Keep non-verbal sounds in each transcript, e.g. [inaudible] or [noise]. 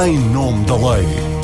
em nome da lei.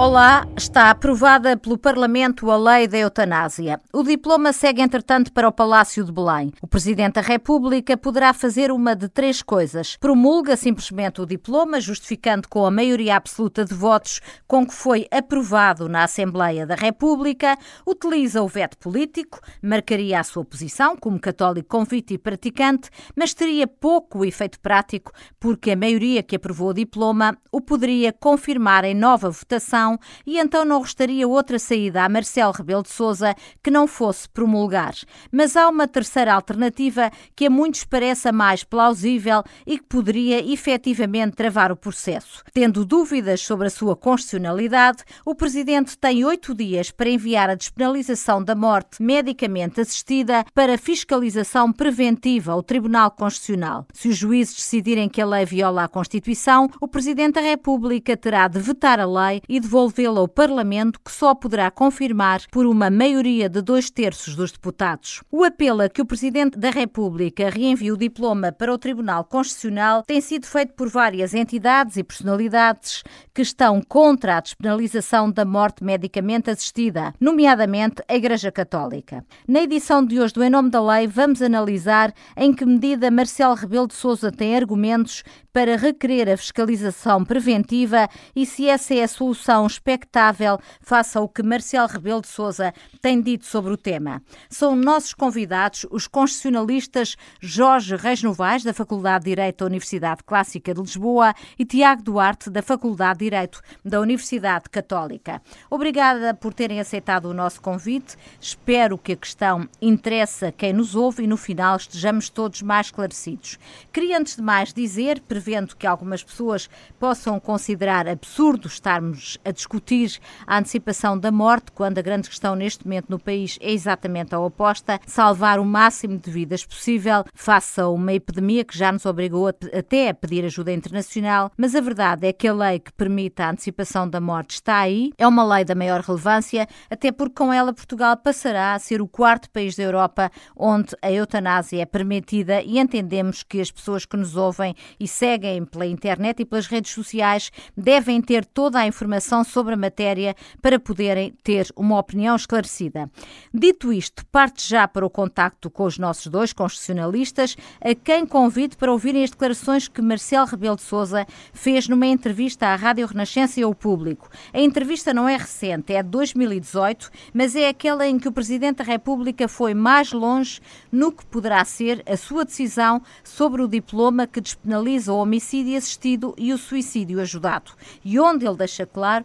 Olá, está aprovada pelo Parlamento a lei da eutanásia. O diploma segue, entretanto, para o Palácio de Belém. O Presidente da República poderá fazer uma de três coisas. Promulga simplesmente o diploma, justificando com a maioria absoluta de votos com que foi aprovado na Assembleia da República, utiliza o veto político, marcaria a sua posição como católico convite e praticante, mas teria pouco efeito prático, porque a maioria que aprovou o diploma o poderia confirmar em nova votação e então não restaria outra saída a Marcelo Rebelo de Sousa que não fosse promulgar. Mas há uma terceira alternativa que a muitos parece a mais plausível e que poderia efetivamente travar o processo. Tendo dúvidas sobre a sua constitucionalidade, o Presidente tem oito dias para enviar a despenalização da morte medicamente assistida para fiscalização preventiva ao Tribunal Constitucional. Se os juízes decidirem que a lei viola a Constituição, o Presidente da República terá de vetar a lei e devolver devolvê-la ao Parlamento, que só poderá confirmar por uma maioria de dois terços dos deputados. O apelo a que o Presidente da República reenvie o diploma para o Tribunal Constitucional tem sido feito por várias entidades e personalidades que estão contra a despenalização da morte medicamente assistida, nomeadamente a Igreja Católica. Na edição de hoje do Em Nome da Lei, vamos analisar em que medida Marcelo Rebelo de Sousa tem argumentos para requerer a fiscalização preventiva e se essa é a solução expectável face ao que Marcelo Rebelo de Sousa tem dito sobre o tema. São nossos convidados os constitucionalistas Jorge Reis Novaes, da Faculdade de Direito da Universidade Clássica de Lisboa, e Tiago Duarte, da Faculdade de Direito da Universidade Católica. Obrigada por terem aceitado o nosso convite. Espero que a questão interesse quem nos ouve e no final estejamos todos mais esclarecidos. Queria antes de mais dizer, prevendo que algumas pessoas possam considerar absurdo estarmos a discutir a antecipação da morte, quando a grande questão neste momento no país é exatamente a oposta, salvar o máximo de vidas possível face a uma epidemia que já nos obrigou a, até a pedir ajuda internacional, mas a verdade é que a lei que permite a antecipação da morte está aí, é uma lei da maior relevância, até porque com ela Portugal passará a ser o quarto país da Europa onde a eutanásia é permitida e entendemos que as pessoas que nos ouvem e seguem pela internet e pelas redes sociais devem ter toda a informação sobre a matéria para poderem ter uma opinião esclarecida. Dito isto, parte já para o contacto com os nossos dois constitucionalistas, a quem convido para ouvirem as declarações que Marcelo Rebelo de Sousa fez numa entrevista à Rádio Renascença e ao público. A entrevista não é recente, é de 2018, mas é aquela em que o Presidente da República foi mais longe no que poderá ser a sua decisão sobre o diploma que despenaliza o homicídio assistido e o suicídio ajudado, e onde ele deixa claro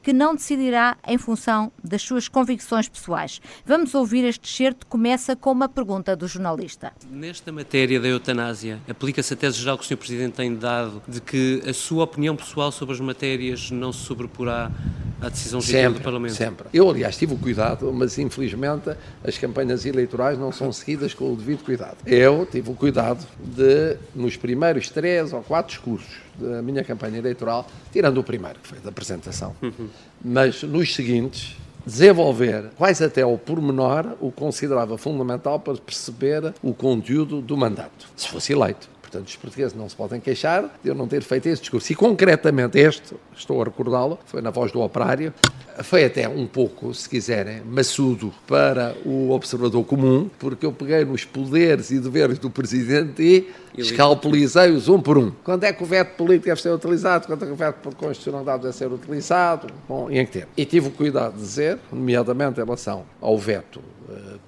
que não decidirá em função das suas convicções pessoais. Vamos ouvir este excerto, começa com uma pergunta do jornalista. Nesta matéria da eutanásia, aplica-se a tese geral que o Sr. Presidente tem dado de que a sua opinião pessoal sobre as matérias não se sobreporá à decisão sempre, do Parlamento? Sempre. Eu, aliás, tive o cuidado, mas infelizmente as campanhas eleitorais não são seguidas com o devido cuidado. Eu tive o cuidado de, nos primeiros três ou quatro quatro discursos da minha campanha eleitoral, tirando o primeiro, que foi da apresentação, uhum. Mas nos seguintes, desenvolver, quase até ao pormenor, o considerava fundamental para perceber o conteúdo do mandato, se fosse eleito. Portanto, os portugueses não se podem queixar de eu não ter feito esse discurso. E concretamente este, estou a recordá-lo, foi na voz do operário, foi até um pouco, se quiserem, maçudo para o observador comum, porque eu peguei nos poderes e deveres do Presidente e escalpelizei-os um por um. Quando é que o veto político deve ser utilizado? Quando é que o veto por constitucionalidade deve ser utilizado? Bom, e em que tempo? E tive o cuidado de dizer, nomeadamente em relação ao veto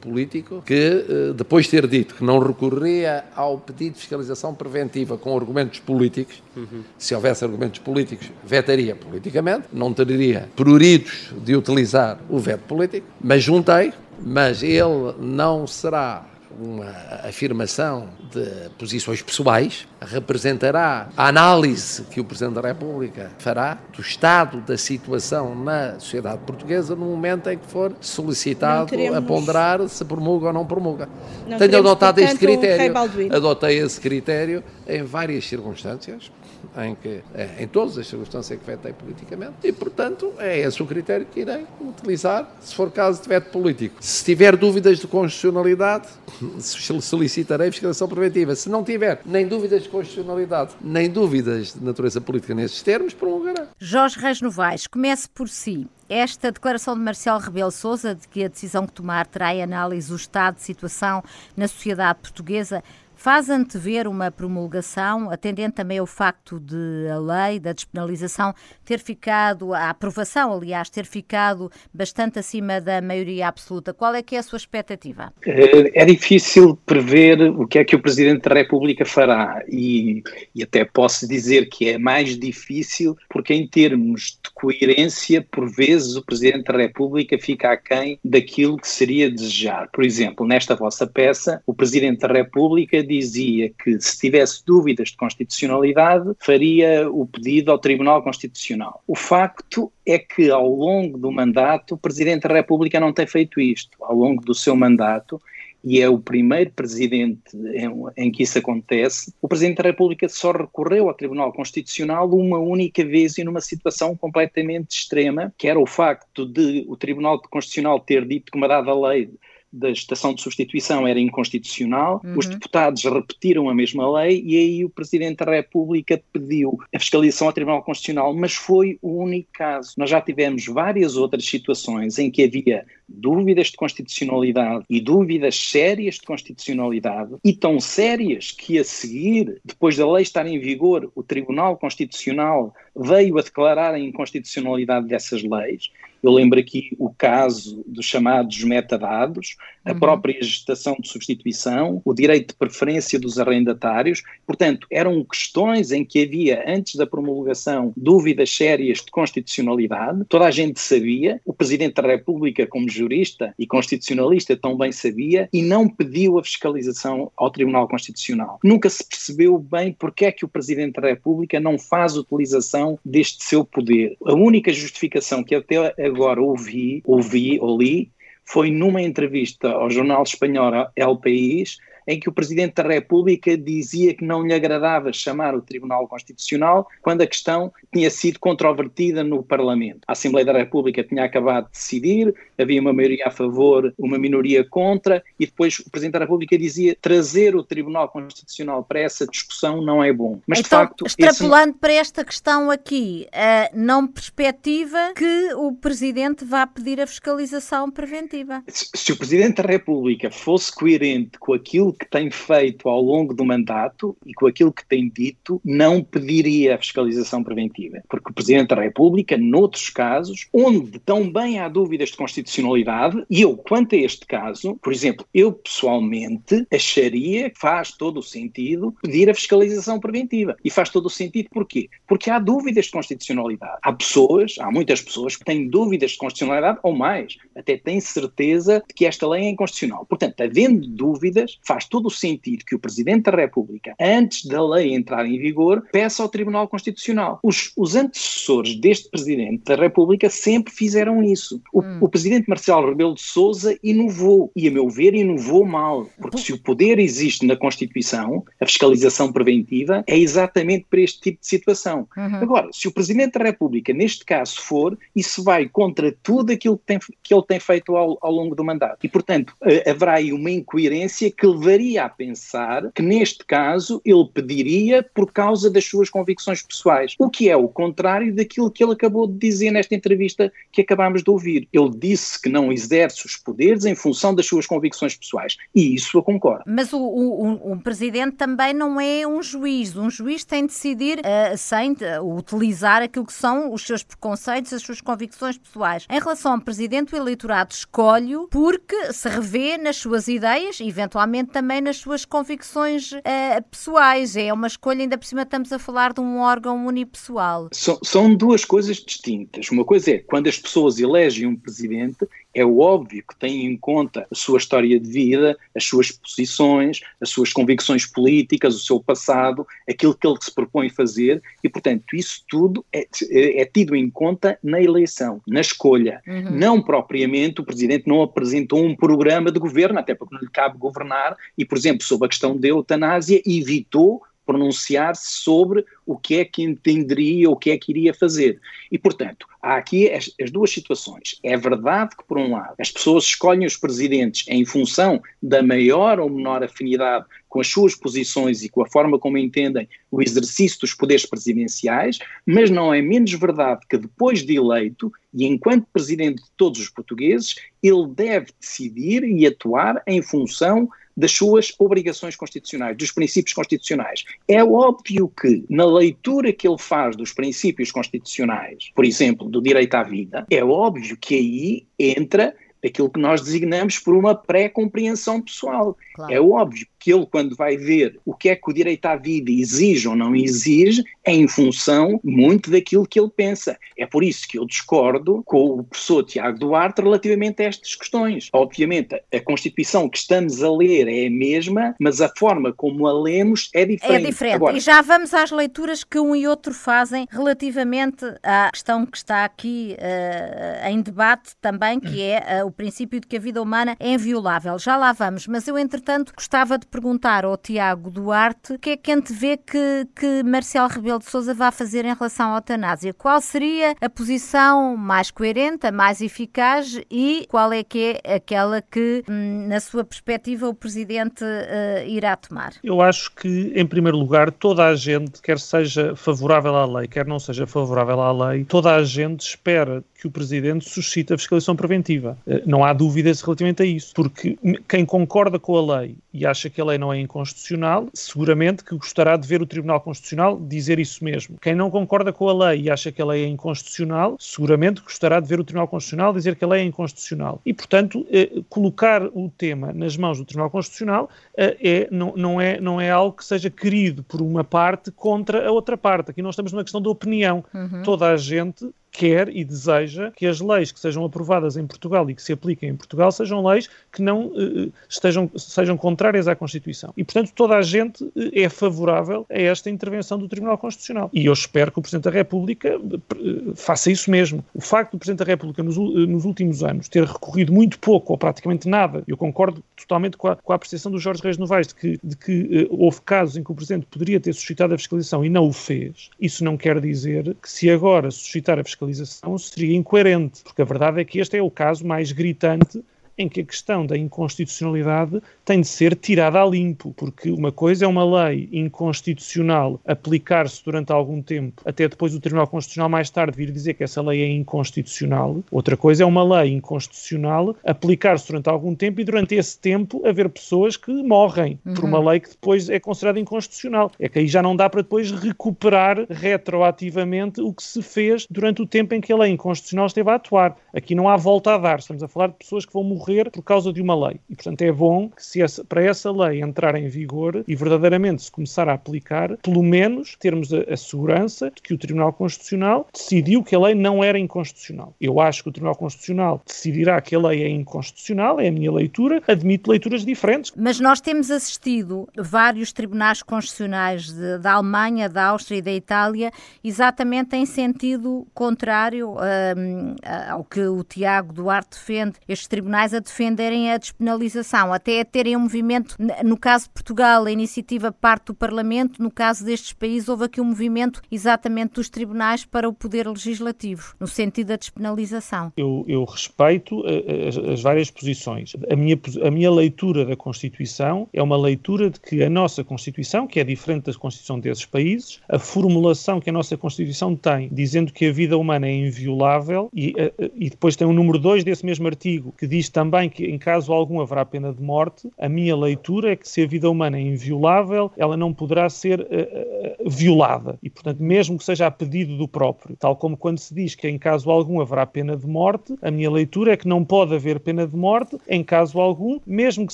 político, que uh, depois de ter dito que não recorreria ao pedido de fiscalização preventiva com argumentos políticos, uhum. se houvesse argumentos políticos, vetaria politicamente, não teria pruridos de utilizar o veto político, mas juntei, mas ele não será uma afirmação de posições pessoais, representará a análise que o Presidente da República fará do estado da situação na sociedade portuguesa no momento em que for solicitado queremos... a ponderar se promulga ou não promulga. Não Tenho adotado este critério, adotei esse critério em várias circunstâncias, em que, é, em todas as circunstâncias que vetei politicamente, e, portanto, é esse o critério que irei utilizar, se for caso de veto político. Se tiver dúvidas de constitucionalidade, [laughs] solicitarei fiscalização preventiva. Se não tiver nem dúvidas de constitucionalidade, nem dúvidas de natureza política nesses termos, prolongará. Jorge Reis Novaes, comece por si. Esta declaração de Marcelo Rebelo Sousa de que a decisão que tomar terá em análise o estado de situação na sociedade portuguesa faz antever uma promulgação, atendendo também ao facto de a lei da despenalização ter ficado, a aprovação, aliás, ter ficado bastante acima da maioria absoluta. Qual é que é a sua expectativa? Eh, é difícil prever o que é que o Presidente da República fará e, e até posso dizer que é mais difícil porque em termos de coerência, por vezes o Presidente da República fica aquém daquilo que seria desejar. Por exemplo, nesta vossa peça, o Presidente da República dizia que se tivesse dúvidas de constitucionalidade, faria o pedido ao Tribunal Constitucional. O facto é que ao longo do mandato, o Presidente da República não tem feito isto. Ao longo do seu mandato, e é o primeiro presidente em, em, que isso acontece, o Presidente da República só recorreu ao Tribunal Constitucional uma única vez e numa situação completamente extrema, que era o facto de o Tribunal Constitucional ter dito que uma dada lei da estação de substituição era inconstitucional, uhum. os deputados repetiram a mesma lei e aí o Presidente da República pediu a fiscalização ao Tribunal Constitucional, mas foi o único caso. Nós já tivemos várias outras situações em que havia dúvidas de constitucionalidade e dúvidas sérias de constitucionalidade e tão sérias que a seguir, depois da lei estar em vigor, o Tribunal Constitucional veio a declarar a inconstitucionalidade dessas leis eu lembro aqui o caso dos chamados metadados, a uhum. própria gestação de substituição, o direito de preferência dos arrendatários. Portanto, eram questões em que havia, antes da promulgação, dúvidas sérias de constitucionalidade. Toda a gente sabia, o Presidente da República, como jurista e constitucionalista, também sabia e não pediu a fiscalização ao Tribunal Constitucional. Nunca se percebeu bem porque é que o Presidente da República não faz utilização deste seu poder. A única justificação que até agora ouvi, ouvi ou li, foi numa entrevista ao jornal espanhol El País, em que o Presidente da República dizia que não lhe agradava chamar o Tribunal Constitucional quando a questão tinha sido controvertida no Parlamento. A Assembleia da República tinha acabado de decidir, havia uma maioria a favor, uma minoria contra, e depois o Presidente da República dizia trazer o Tribunal Constitucional para essa discussão não é bom. Mas, então, de facto, extrapolando esse... para esta questão aqui, uh, não perspectiva que o Presidente vá pedir a fiscalização preventiva? Se, se o Presidente da República fosse coerente com aquilo que tem feito ao longo do mandato e com aquilo que tem dito, não pediria a fiscalização preventiva. Porque o Presidente da República, noutros casos, onde também há dúvidas de constitucionalidade, e eu, quanto a este caso, por exemplo, eu pessoalmente acharia que faz todo o sentido pedir a fiscalização preventiva. E faz todo o sentido porquê? Porque há dúvidas de constitucionalidade. Há pessoas, há muitas pessoas que têm dúvidas de constitucionalidade, ou mais, até têm certeza de que esta lei é inconstitucional. Portanto, havendo dúvidas, faz faz todo o sentido que o Presidente da República, antes da lei entrar em vigor, peça ao Tribunal Constitucional. Os, os antecessores deste Presidente da República sempre fizeram isso. O, hum. o Presidente Marcelo Rebelo de Sousa inovou, e a meu ver inovou mal, porque se o poder existe na Constituição, a fiscalização preventiva é exatamente para este tipo de situação. Uhum. Agora, se o Presidente da República, neste caso, for, isso vai contra tudo aquilo que, tem, que ele tem feito ao, ao longo do mandato. E, portanto, haverá aí uma incoerência que levaria levaria a pensar que, neste caso, ele pediria por causa das suas convicções pessoais, o que é o contrário daquilo que ele acabou de dizer nesta entrevista que acabámos de ouvir. Ele disse que não exerce os poderes em função das suas convicções pessoais, e isso eu concordo. Mas o, o, o Presidente também não é um juiz. Um juiz tem de decidir uh, sem uh, utilizar aquilo que são os seus preconceitos, as suas convicções pessoais. Em relação ao Presidente, o eleitorado escolhe porque se revê nas suas ideias, eventualmente também também nas suas convicções uh, pessoais. É uma escolha, ainda por cima estamos a falar de um órgão unipessoal. São, são duas coisas distintas. Uma coisa é quando as pessoas elegem um presidente, é óbvio que têm em conta a sua história de vida, as suas posições, as suas convicções políticas, o seu passado, aquilo que ele se propõe fazer, e, portanto, isso tudo é, é, é tido em conta na eleição, na escolha. Uhum. Não propriamente o Presidente não apresentou um programa de governo, até porque não lhe cabe governar, e, por exemplo, sobre a questão da eutanásia, evitou pronunciar-se sobre o que é que entenderia, o que é que iria fazer. E, portanto, há aqui as, as, duas situações. É verdade que, por um lado, as pessoas escolhem os presidentes em função da maior ou menor afinidade com as suas posições e com a forma como entendem o exercício dos poderes presidenciais, mas não é menos verdade que, depois de eleito, e enquanto presidente de todos os portugueses, ele deve decidir e atuar em função das suas obrigações constitucionais, dos princípios constitucionais. É óbvio que, na leitura que ele faz dos princípios constitucionais, por exemplo, do direito à vida, é óbvio que aí entra aquilo que nós designamos por uma pré-compreensão pessoal. Claro. É óbvio que ele, quando vai ver o que é que o direito à vida exige ou não exige, é em função muito daquilo que ele pensa. É por isso que eu discordo com o professor Tiago Duarte relativamente a estas questões. Obviamente, a Constituição que estamos a ler é a mesma, mas a forma como a lemos é diferente. É diferente. Agora, e já vamos às leituras que um e outro fazem relativamente à questão que está aqui uh, em debate também, que é uh, o princípio de que a vida humana é inviolável. Já lá vamos, mas eu, entretanto, gostava de perguntar ao Tiago Duarte o que é que antevê que, que Marcelo Rebelo de Sousa vai fazer em relação à eutanásia. Qual seria a posição mais coerente, a mais eficaz e qual é que é aquela que, hum, na sua perspectiva, o Presidente uh, irá tomar? Eu acho que, em primeiro lugar, toda a gente, quer seja favorável à lei, quer não seja favorável à lei, toda a gente espera que o Presidente suscite a fiscalização preventiva. Eh, não há dúvidas relativamente a isso, porque quem concorda com a lei e acha que a lei não é inconstitucional, seguramente que gostará de ver o Tribunal Constitucional dizer isso mesmo. Quem não concorda com a lei e acha que a lei é inconstitucional, seguramente gostará de ver o Tribunal Constitucional dizer que a lei é inconstitucional. E, portanto, eh, colocar o tema nas mãos do Tribunal Constitucional eh, é, não, não, é, não é algo que seja querido por uma parte contra a outra parte. Aqui nós estamos numa questão de opinião. Uhum. Toda a gente quer e deseja que as leis que sejam aprovadas em Portugal e que se apliquem em Portugal sejam leis que não uh, estejam, sejam contrárias à Constituição. E, portanto, toda a gente uh, é favorável a esta intervenção do Tribunal Constitucional. E eu espero que o Presidente da República uh, faça isso mesmo. O facto do Presidente da República, nos, nos, últimos anos, ter recorrido muito pouco ou praticamente nada, eu concordo totalmente com a, com a apreciação do Jorge Reis Novaes de que, de que houve casos em que o Presidente poderia ter suscitado a fiscalização e não o fez, isso não quer dizer que se agora suscitar a fiscalização fiscalização seria incoerente, porque a verdade é que este é o caso mais gritante em que a questão da inconstitucionalidade tem de ser tirada a limpo, porque uma coisa é uma lei inconstitucional aplicar-se durante algum tempo, até depois o Tribunal Constitucional mais tarde vir dizer que essa lei é inconstitucional. Outra coisa é uma lei inconstitucional aplicar-se durante algum tempo e durante esse tempo haver pessoas que morrem uhum. por uma uhum. lei que depois é considerada inconstitucional. É que aí já não dá para depois recuperar retroativamente o que se fez durante o tempo em que a lei inconstitucional esteve a atuar. Aqui não há volta a dar. Estamos a falar de pessoas que vão morrer por causa de uma lei. E, portanto, é bom que se essa, para essa lei entrar em vigor e verdadeiramente se começar a aplicar, pelo menos termos a, a segurança de que o Tribunal Constitucional decidiu que a lei não era inconstitucional. Eu acho que o Tribunal Constitucional decidirá que a lei é inconstitucional, é a minha leitura, admito leituras diferentes. Mas nós temos assistido vários tribunais constitucionais de, da Alemanha, da Áustria e da Itália exatamente em sentido contrário um, ao que o Tiago Duarte defende. Estes tribunais a defenderem a despenalização, até a terem um movimento, no caso de Portugal, a iniciativa parte do Parlamento, no caso destes países, houve aqui um movimento exatamente dos tribunais para o poder legislativo, no sentido da despenalização. Eu, eu respeito eh, as, as, várias posições. A minha, a minha leitura da Constituição é uma leitura de que a nossa Constituição, que é diferente da Constituição desses países, a formulação que a nossa Constituição tem, dizendo que a vida humana é inviolável, e, eh, eh, e depois tem o número 2 desse mesmo artigo, que diz também também que, em caso algum, haverá pena de morte. A minha leitura é que se a vida humana é inviolável, ela não poderá ser uh, uh, violada. E, portanto, mesmo que seja a pedido do próprio, tal como quando se diz que em caso algum haverá pena de morte, a minha leitura é que não pode haver pena de morte em caso algum, mesmo que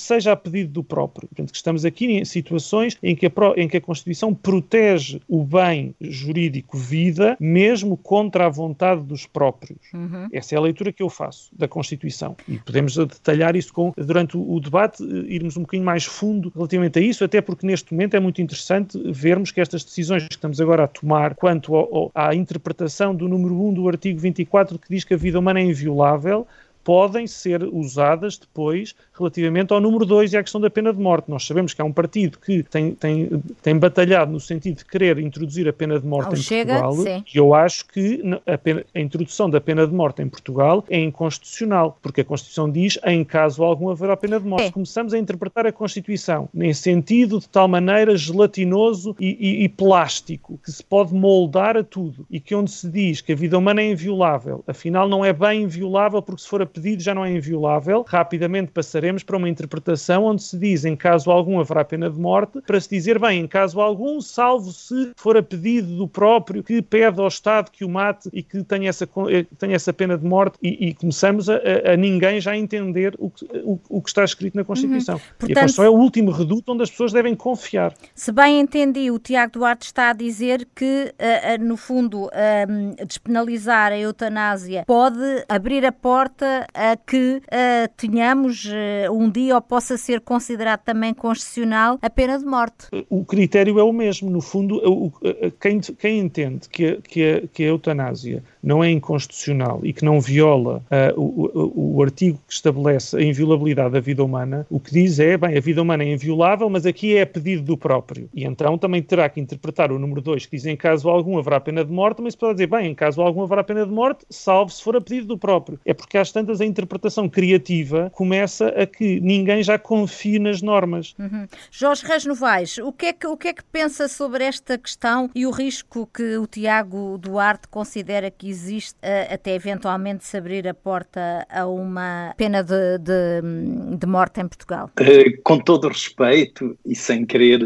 seja a pedido do próprio. Portanto, que estamos aqui em situações em que a, em que a Constituição protege o bem jurídico vida, mesmo contra a vontade dos próprios. Uhum. Essa é a leitura que eu faço da Constituição. E podemos a detalhar isso com, durante o, debate, eh, irmos um bocadinho mais fundo relativamente a isso, até porque neste momento é muito interessante vermos que estas decisões que estamos agora a tomar quanto ao, ao, à interpretação do número 1 do artigo 24 que diz que a vida humana é inviolável, podem ser usadas depois relativamente ao número 2 e à questão da pena de morte. Nós sabemos que há um partido que tem, tem, tem batalhado no sentido de querer introduzir a pena de morte em chega, Portugal sim. e eu acho que a, pena, a, introdução da pena de morte em Portugal é inconstitucional, porque a Constituição diz em caso algum haverá pena de morte. É. Começamos a interpretar a Constituição em sentido de tal maneira gelatinoso e, e, e plástico que se pode moldar a tudo e que onde se diz que a vida humana é inviolável, afinal não é bem inviolável porque se for a pedido já não é inviolável, rapidamente passaremos para uma interpretação onde se diz em caso algum haverá pena de morte, para se dizer bem, em caso algum, salvo se for a pedido do próprio que pede ao Estado que o mate e que tenha essa, eh, tenha essa pena de morte e, e começamos a, a, ninguém já entender o que, o, o que está escrito na Constituição. Uhum. Portanto, e a Constituição é o último reduto onde as pessoas devem confiar. Se bem entendi, o Tiago Duarte está a dizer que, uh, uh, no fundo, uh, despenalizar a eutanásia pode abrir a porta a que tenhamos um dia ou possa ser considerado também constitucional a pena de morte. O critério é o mesmo. No fundo, quem, quem entende que que, que a eutanásia não é inconstitucional e que não viola uh, o, o, o, artigo que estabelece a inviolabilidade da vida humana, o que diz é, bem, a vida humana é inviolável, mas aqui é a pedido do próprio. E então também terá que interpretar o número 2, que diz em caso algum haverá pena de morte, mas pode dizer, bem, em caso algum haverá pena de morte, salvo se for a pedido do próprio. É porque às tantas a interpretação criativa começa a que ninguém já confie nas normas. Uhum. Jorge Reis Novaes, o que, é que, o que é que pensa sobre esta questão e o risco que o Tiago Duarte considera que existe até eventualmente se abrir a porta a uma pena de, de, de morte em Portugal? Uh, com todo respeito e sem querer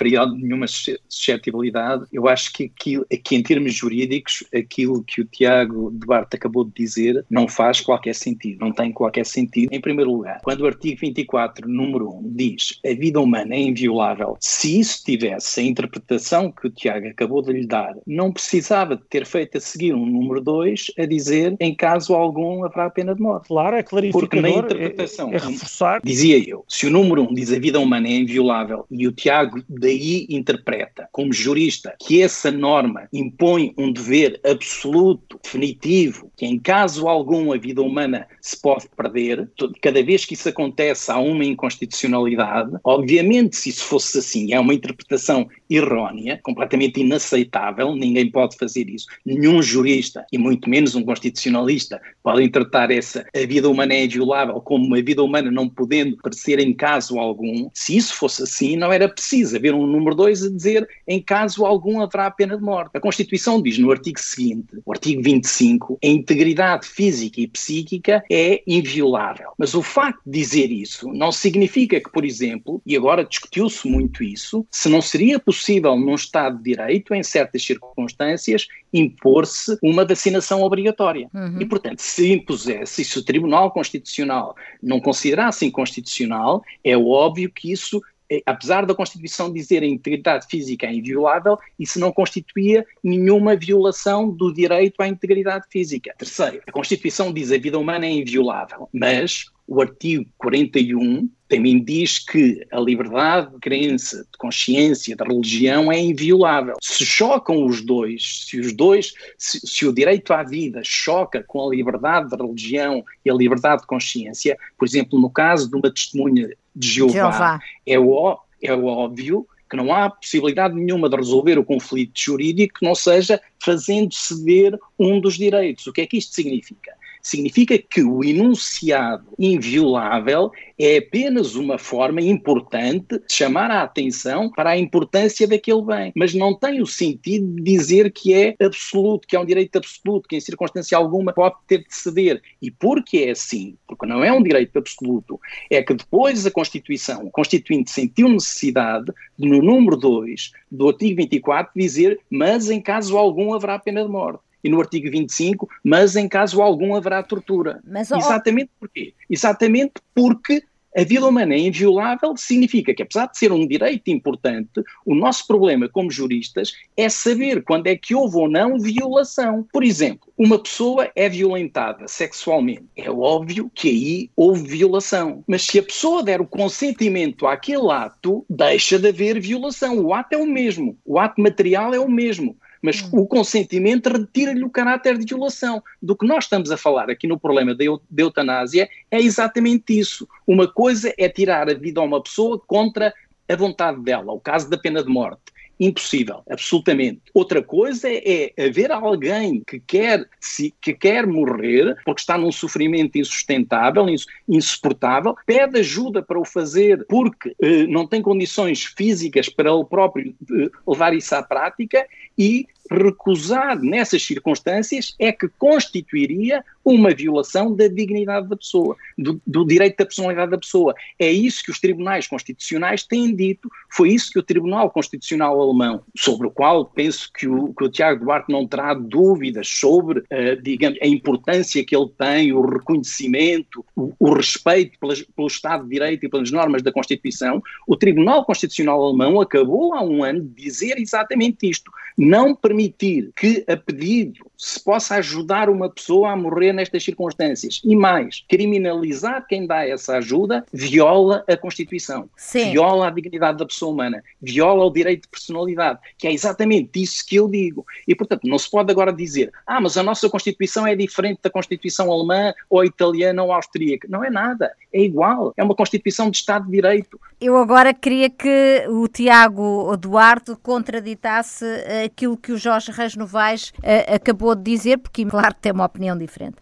ferir nenhuma suscetibilidade, eu acho que aqui, aqui em termos jurídicos, aquilo que o Tiago Duarte acabou de dizer não faz qualquer sentido, não tem qualquer sentido. Em primeiro lugar, quando o artigo 24, número 1, diz a vida humana é inviolável, se isso tivesse a interpretação que o Tiago acabou de lhe dar, não precisava de ter feito a seguir um número 2 a dizer em caso algum haverá pena de morte. Claro, é clarificador. Porque na interpretação, é, é reforçar. dizia eu, se o número 1 diz a vida humana é inviolável e o Tiago daí interpreta, como jurista, que essa norma impõe um dever absoluto, definitivo, que em caso algum a vida humana se pode perder, cada vez que isso acontece há uma inconstitucionalidade, obviamente se isso fosse assim, é uma interpretação errónea, completamente inaceitável, ninguém pode fazer isso, nenhum jurista e muito menos um constitucionalista pode interpretar essa a vida humana é inviolável como uma vida humana não podendo parecer em caso algum, se isso fosse assim não era preciso haver um número 2 a dizer em caso algum haverá a pena de morte. A Constituição diz no artigo seguinte, o artigo 25, a integridade física e psíquica é inviolável. Mas o facto de dizer isso não significa que, por exemplo, e agora discutiu-se muito isso, se não seria possível num Estado de Direito, em certas circunstâncias, impor-se uma vacinação obrigatória. Uhum. E, portanto, se impusesse, e se o Tribunal Constitucional não considerasse inconstitucional, é óbvio que isso é, apesar da Constituição dizer a integridade física é inviolável, isso não constituía nenhuma violação do direito à integridade física. Terceiro, a Constituição diz a vida humana é inviolável, mas o artigo 41 também diz que a liberdade de crença, de consciência, de religião é inviolável. Se chocam os dois, se os dois, se, se, o direito à vida choca com a liberdade de religião e a liberdade de consciência, por exemplo, no caso de uma testemunha de Jeová, Jeová. É, ó, é óbvio que não há possibilidade nenhuma de resolver o conflito jurídico que não seja fazendo ceder um dos direitos. O que é que isto significa? Significa que o enunciado inviolável é apenas uma forma importante de chamar a atenção para a importância daquele bem, mas não tem o sentido de dizer que é absoluto, que é um direito absoluto, que em circunstância alguma pode ter de ceder. E porque é assim, porque não é um direito absoluto, é que depois a Constituição, o Constituinte sentiu necessidade de, no número 2 do artigo 24, dizer, mas em caso algum haverá pena de morte e no artigo 25, mas em caso algum haverá tortura. Mas, Exatamente porquê? Exatamente porque a vida humana é inviolável significa que, apesar de ser um direito importante, o nosso problema como juristas é saber quando é que houve ou não violação. Por exemplo, uma pessoa é violentada sexualmente. É óbvio que aí houve violação. Mas se a pessoa der o consentimento àquele ato, deixa de haver violação. O ato é o mesmo. O ato material é o mesmo mas hum. o consentimento retira-lhe o caráter de violação. Do que nós estamos a falar aqui no problema da eutanásia é exatamente isso. Uma coisa é tirar a vida a uma pessoa contra a vontade dela, o caso da pena de morte. Impossível, absolutamente. Outra coisa é, haver alguém que quer, se, que quer morrer porque está num sofrimento insustentável, insuportável, pede ajuda para o fazer porque eh, não tem condições físicas para ele próprio eh, levar isso à prática e recusar nessas circunstâncias é que constituiria uma violação da dignidade da pessoa, do, do, direito da personalidade da pessoa. É isso que os tribunais constitucionais têm dito, foi isso que o Tribunal Constitucional Alemão, sobre o qual penso que o, que o Tiago Duarte não terá dúvidas sobre, uh, digamos, a importância que ele tem, o reconhecimento, o, o respeito pelas, pelo Estado de Direito e pelas normas da Constituição, o Tribunal Constitucional Alemão acabou há um ano de dizer exatamente isto. Não permitir que, a pedido, se possa ajudar uma pessoa a morrer nestas circunstâncias. E mais, criminalizar quem dá essa ajuda viola a Constituição, Sim. viola a dignidade da pessoa humana, viola o direito de personalidade, que é exatamente isso que eu digo. E, portanto, não se pode agora dizer, ah, mas a nossa Constituição é diferente da Constituição alemã ou italiana ou austríaca. Não é nada, é igual, é uma Constituição de Estado de Direito. Eu agora queria que o Tiago Duarte contraditasse aquilo que o Jorge Reis Novaes uh, acabou de dizer, porque, claro, tem uma opinião diferente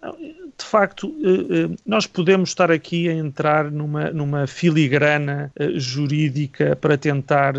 de facto, eh, eh, nós podemos estar aqui a entrar numa, numa filigrana eh, jurídica para tentar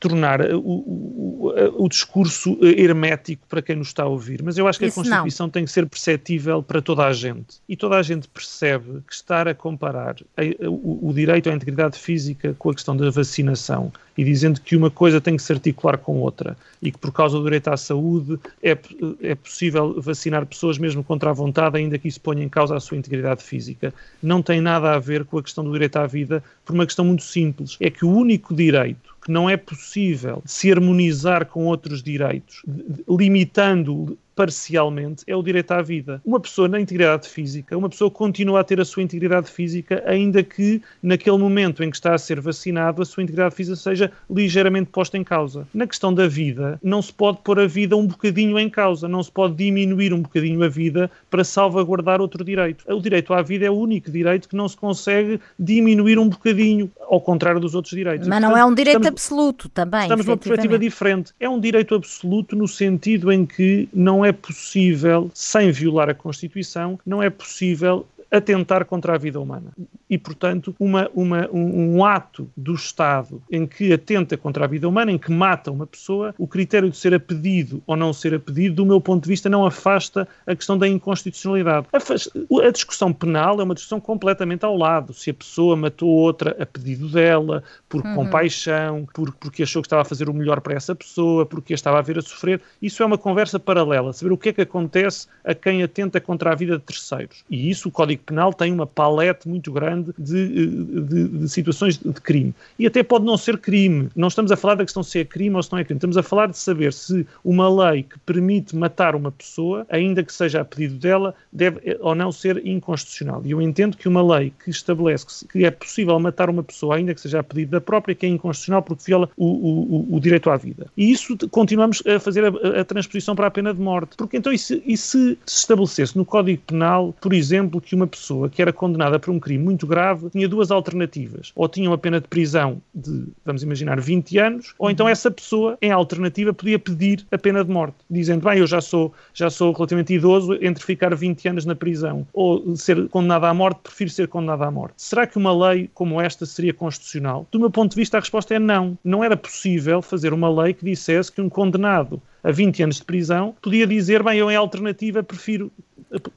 tornar o, o, o, discurso hermético para quem nos está a ouvir, mas eu acho que Isso a Constituição não. tem que ser perceptível para toda a gente. E toda a gente percebe que estar a comparar o, o direito à integridade física com a questão da vacinação e dizendo que uma coisa tem que se articular com outra e que por causa do direito à saúde é, é possível vacinar pessoas mesmo contra a vontade, ainda que isso ponha em causa a sua integridade física. Não tem nada a ver com a questão do direito à vida, por uma questão muito simples. É que o único direito que não é possível se harmonizar com outros direitos, limitando parcialmente é o direito à vida. Uma pessoa na integridade física, uma pessoa continua a ter a sua integridade física, ainda que naquele momento em que está a ser vacinado, a sua integridade física seja ligeiramente posta em causa. Na questão da vida, não se pode pôr a vida um bocadinho em causa, não se pode diminuir um bocadinho a vida para salvaguardar outro direito. O direito à vida é o único direito que não se consegue diminuir um bocadinho, ao contrário dos outros direitos. Mas não é um direito absoluto também. Estamos numa perspectiva diferente. É um direito absoluto no sentido em que não é possível, sem violar a Constituição, não é possível atentar contra a vida humana. E, portanto, uma, uma, um, um, ato do Estado em que atenta contra a vida humana, em que mata uma pessoa, o critério de ser a pedido ou não ser a pedido, do meu ponto de vista, não afasta a questão da inconstitucionalidade. A, a discussão penal é uma discussão completamente ao lado. Se a pessoa matou outra a pedido dela, por uhum. compaixão, por, porque achou que estava a fazer o melhor para essa pessoa, porque a estava a ver a sofrer, isso é uma conversa paralela. Saber o que é que acontece a quem atenta contra a vida de terceiros. E isso o Código Código Penal tem uma palete muito grande de, de, de, situações de crime. E até pode não ser crime. Não estamos a falar da questão se é crime ou se não é crime. Estamos a falar de saber se uma lei que permite matar uma pessoa, ainda que seja a pedido dela, deve eh, ou não ser inconstitucional. E eu entendo que uma lei que estabelece que é possível matar uma pessoa, ainda que seja a pedido da própria, que é inconstitucional porque viola o, o, o direito à vida. E isso continuamos a fazer a, a, transposição para a pena de morte. Porque então, e se, e se estabelecesse no Código Penal, por exemplo, que uma uma pessoa que era condenada por um crime muito grave tinha duas alternativas. Ou tinha uma pena de prisão de, vamos imaginar, 20 anos, ou então essa pessoa, em alternativa, podia pedir a pena de morte, dizendo, bem, eu já sou, já sou relativamente idoso, entre ficar 20 anos na prisão ou ser condenado à morte, prefiro ser condenado à morte. Será que uma lei como esta seria constitucional? Do meu ponto de vista, a resposta é não. Não era possível fazer uma lei que dissesse que um condenado a 20 anos de prisão, podia dizer, bem, eu em alternativa prefiro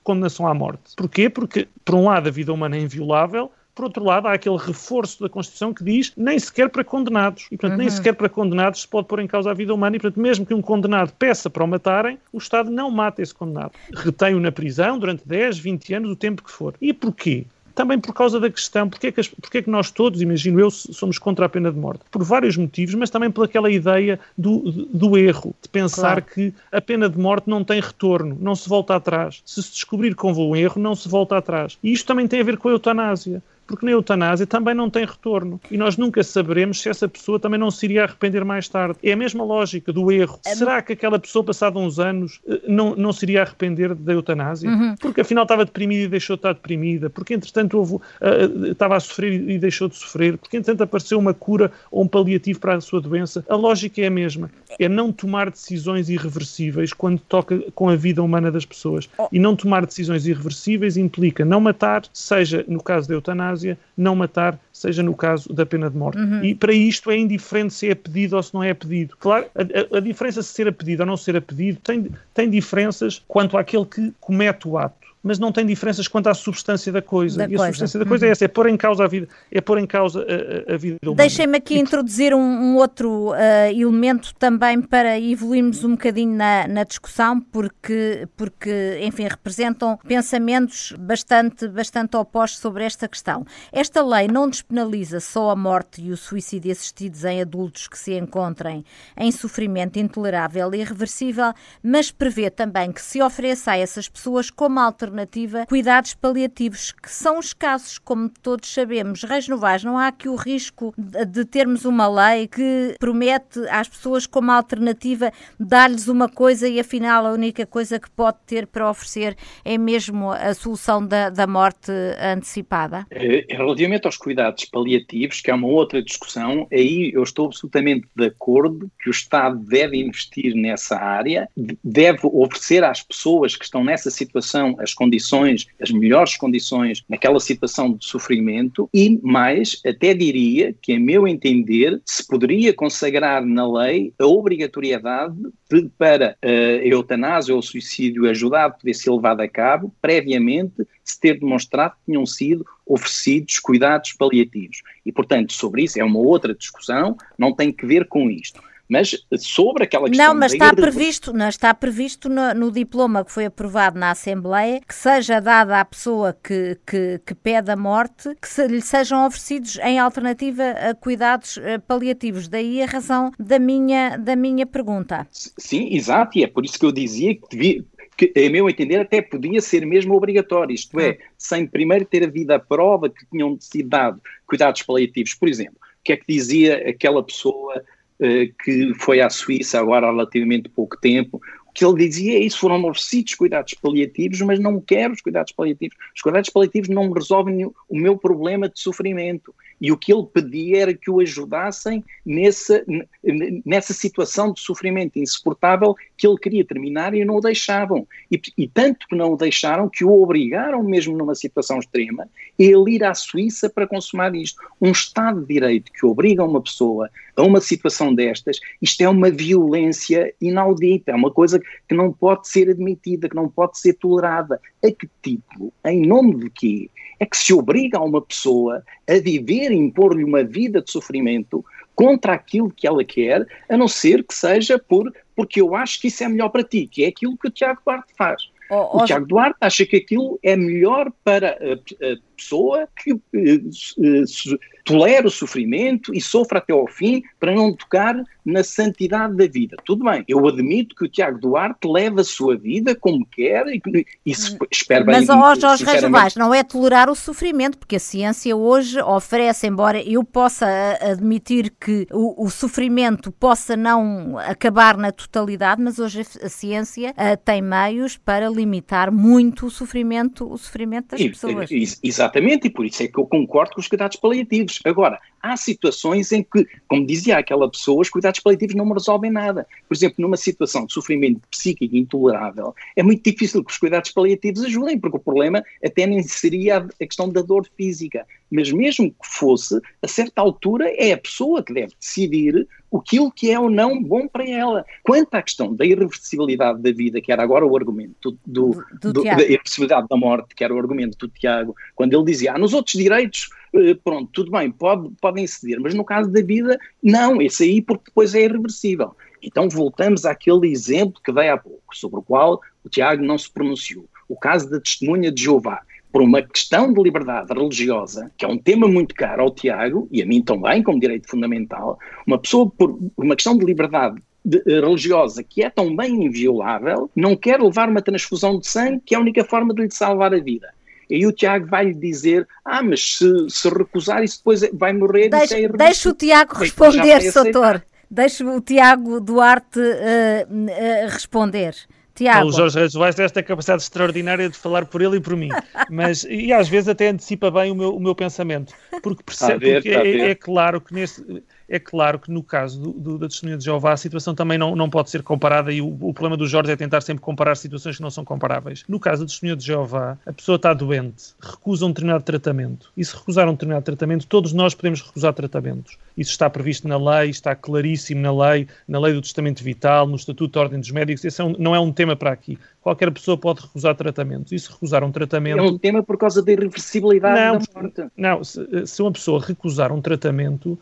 condenação à morte. Porquê? Porque, por um lado, a vida humana é inviolável, por outro lado, há aquele reforço da Constituição que diz nem sequer para condenados. E, portanto, uhum. nem sequer para condenados se pode pôr em causa a vida humana. E, portanto, mesmo que um condenado peça para o matarem, o Estado não mata esse condenado. Retém-o na prisão durante 10, 20 anos, o tempo que for. E porquê? Também por causa da questão, porque é, que, porque é que nós todos, imagino eu, somos contra a pena de morte? Por vários motivos, mas também pelaquela ideia do, do erro, de pensar claro. que a pena de morte não tem retorno, não se volta atrás. Se se descobrir que houve um erro, não se volta atrás. E isto também tem a ver com a eutanásia porque na eutanásia também não tem retorno. E nós nunca saberemos se essa pessoa também não se iria arrepender mais tarde. É a mesma lógica do erro. É Será que aquela pessoa, passado uns anos, eh, não, não se iria arrepender da eutanásia? Uhum. Porque afinal estava deprimida e deixou de estar deprimida, porque entretanto houve, uh, estava a sofrer e deixou de sofrer, porque entretanto apareceu uma cura ou um paliativo para a sua doença. A lógica é a mesma. É não tomar decisões irreversíveis quando toca com a vida humana das pessoas. Oh. E não tomar decisões irreversíveis implica não matar, seja no caso da eutanásia, não matar, seja no caso da pena de morte. Uhum. E para isto é indiferente se é pedido ou se não é pedido. Claro, a, a, a diferença se ser a pedido ou não ser a pedido tem, tem diferenças quanto àquele que comete o ato mas não tem diferenças quanto à substância da coisa. Da e coisa. a substância da coisa uhum. é essa, é pôr em causa a vida, é pôr em causa a, a vida humana. Deixem-me aqui e, introduzir um, um outro uh, elemento também para evoluirmos um bocadinho na, na, discussão, porque, porque, enfim, representam pensamentos bastante, bastante opostos sobre esta questão. Esta lei não despenaliza só a morte e o suicídio assistidos em adultos que se encontrem em sofrimento intolerável e irreversível, mas prevê também que se ofereça a essas pessoas como alternativa alternativa cuidados paliativos, que são escassos, como todos sabemos. Reis Novais, não há aqui o risco de termos uma lei que promete às pessoas como alternativa dar-lhes uma coisa e afinal a única coisa que pode ter para oferecer é mesmo a solução da, da morte antecipada? É, relativamente aos cuidados paliativos, que é uma outra discussão, aí eu estou absolutamente de acordo que o Estado deve investir nessa área, deve oferecer às pessoas que estão nessa situação as condições, as melhores condições naquela situação de sofrimento e mais, até diria que, a meu entender, se poderia consagrar na lei a obrigatoriedade de, para a eutanásia ou o suicídio ajudado poder ser levado a cabo, previamente se ter demonstrado que tinham sido oferecidos cuidados paliativos. E, portanto, sobre isso é uma outra discussão, não tem que ver com isto. Mas sobre aquela questão. Não, mas está previsto, não, está previsto no, no, diploma que foi aprovado na Assembleia que seja dada à pessoa que, que, que pede a morte que se, lhe sejam oferecidos em alternativa a cuidados eh, paliativos. Daí a razão da minha, da minha pergunta. Sim, exato, e é por isso que eu dizia que devia, que, a meu entender, até podia ser mesmo obrigatório, isto é, ah. sem primeiro ter havido a prova que tinham sido dados cuidados paliativos. Por exemplo, o que é que dizia aquela pessoa que foi à Suíça agora há relativamente pouco tempo, o que ele dizia é isso, foram oferecidos cuidados paliativos, mas não quero os cuidados paliativos. Os cuidados paliativos não resolvem o meu problema de sofrimento. E o que ele pedia era que o ajudassem nessa, nessa situação de sofrimento insuportável que ele queria terminar e não o deixavam. E, e tanto que não o deixaram que o obrigaram, mesmo numa situação extrema, ele ir à Suíça para consumar isto. Um Estado de Direito que obriga uma pessoa a uma situação destas, isto é uma violência inaudita, é uma coisa que não pode ser admitida, que não pode ser tolerada. A que título? Em nome de quê? é que se obriga a uma pessoa a viver e impor-lhe uma vida de sofrimento contra aquilo que ela quer, a não ser que seja por porque eu acho que isso é melhor para ti, que é aquilo que o Tiago Duarte faz. Oh, oh, o Tiago Duarte acha que aquilo é melhor para a, a pessoa que uh, uh, tolera o sofrimento e sofre até ao fim para não tocar na santidade da vida. Tudo bem, eu admito que o Tiago Duarte leva a sua vida como quer e, e se, espero bem... Mas, ó Jorge Reis não é tolerar o sofrimento, porque a ciência hoje oferece, embora eu possa admitir que o, o sofrimento possa não acabar na totalidade, mas hoje a ciência uh, tem meios para limitar muito o sofrimento, o sofrimento das e, pessoas. exatamente Exatamente, e por isso é que eu concordo com os cuidados paliativos. Agora, há situações em que, como dizia aquela pessoa, os cuidados paliativos não me resolvem nada. Por exemplo, numa situação de sofrimento psíquico intolerável, é muito difícil que os cuidados paliativos ajudem, porque o problema até nem seria a questão da dor física. Mas mesmo que fosse, a certa altura é a pessoa que deve decidir aquilo que é ou não bom para ela. Quanto à questão da irreversibilidade da vida, que era agora o argumento do, do, do, da irreversibilidade da morte, que era o argumento do Tiago, quando ele dizia, ah, nos outros direitos, eh, pronto, tudo bem, pode, podem ceder, mas no caso da vida, não, esse aí porque depois é irreversível. Então voltamos àquele exemplo que dei há pouco, sobre o qual o Tiago não se pronunciou. O caso da testemunha de Jeová por uma questão de liberdade religiosa, que é um tema muito caro ao Tiago e a mim também, como direito fundamental, uma pessoa por uma questão de liberdade de, eh, religiosa que é tão bem inviolável, não quer levar uma transfusão de sangue, que é a única forma de lhe salvar a vida. E aí o Tiago vai-lhe dizer, ah, mas se, se recusar isso depois vai morrer. Deixa, é deixa o Tiago responder, Soutor. Deixa o Tiago Duarte uh, uh, responder. Tiago. O Jorge Reis Vaz tem esta capacidade extraordinária de falar por ele e por mim, mas e às vezes até antecipa bem o meu, o meu pensamento, porque, percebe, ver, porque é, é, claro que nesse é claro que no caso do, do, da testemunha de Jeová a situação também não, não pode ser comparada e o, o, problema do Jorge é tentar sempre comparar situações que não são comparáveis. No caso da testemunha de Jeová, a pessoa está doente, recusa um determinado tratamento. E se recusar um determinado tratamento, todos nós podemos recusar tratamentos. Isso está previsto na lei, está claríssimo na lei, na lei do testamento vital, no Estatuto da Ordem dos Médicos. Esse é um, não é um tema para aqui. Qualquer pessoa pode recusar tratamento. E se recusar um tratamento. É um tema por causa da irreversibilidade não, da morte. Não, se, se uma pessoa recusar um tratamento,